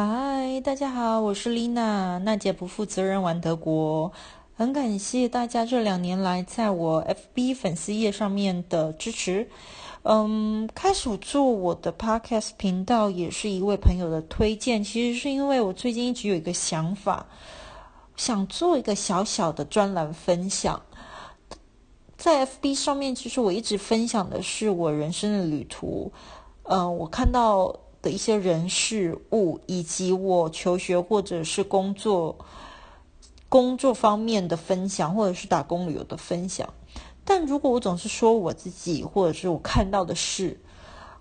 嗨，大家好，我是丽娜。娜姐不负责任玩德国，很感谢大家这两年来在我 FB 粉丝页上面的支持。嗯，开始做我的 Podcast 频道也是一位朋友的推荐。其实是因为我最近一直有一个想法，想做一个小小的专栏分享。在 FB 上面，其实我一直分享的是我人生的旅途。嗯，我看到的一些人事物，以及我求学或者是工作工作方面的分享，或者是打工旅游的分享。但如果我总是说我自己，或者是我看到的事，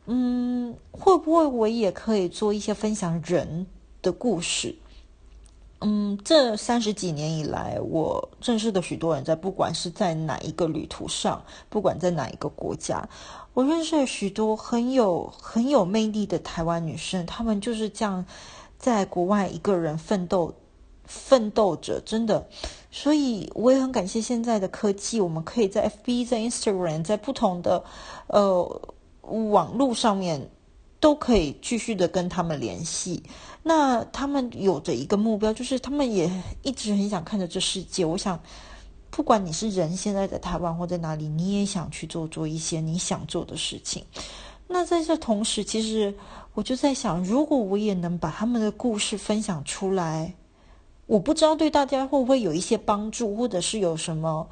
嗯，会不会我也可以做一些分享人的故事？嗯，这三十几年以来，我认识的许多人，在不管是在哪一个旅途上，不管在哪一个国家，我认识了许多很有很有魅力的台湾女生，她们就是这样在国外一个人奋斗。奋斗着，真的，所以我也很感谢现在的科技，我们可以在 FB、在 Instagram、在不同的呃网络上面都可以继续的跟他们联系。那他们有着一个目标，就是他们也一直很想看着这世界。我想，不管你是人现在在台湾或在哪里，你也想去做做一些你想做的事情。那在这同时，其实我就在想，如果我也能把他们的故事分享出来。我不知道对大家会不会有一些帮助，或者是有什么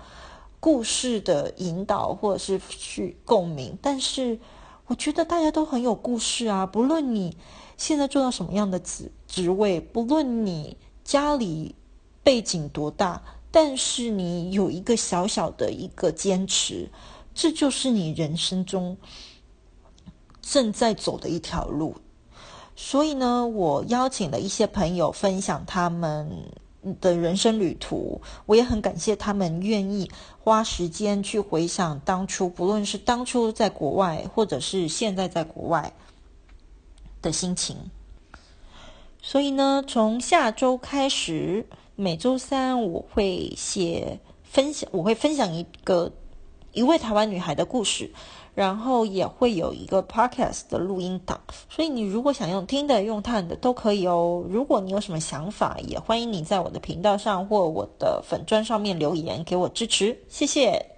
故事的引导，或者是去共鸣。但是我觉得大家都很有故事啊！不论你现在做到什么样的职职位，不论你家里背景多大，但是你有一个小小的一个坚持，这就是你人生中正在走的一条路。所以呢，我邀请了一些朋友分享他们的人生旅途。我也很感谢他们愿意花时间去回想当初，不论是当初在国外，或者是现在在国外的心情。所以呢，从下周开始，每周三我会写分享，我会分享一个一位台湾女孩的故事。然后也会有一个 podcast 的录音档，所以你如果想用听的、用看的都可以哦。如果你有什么想法，也欢迎你在我的频道上或我的粉砖上面留言给我支持，谢谢。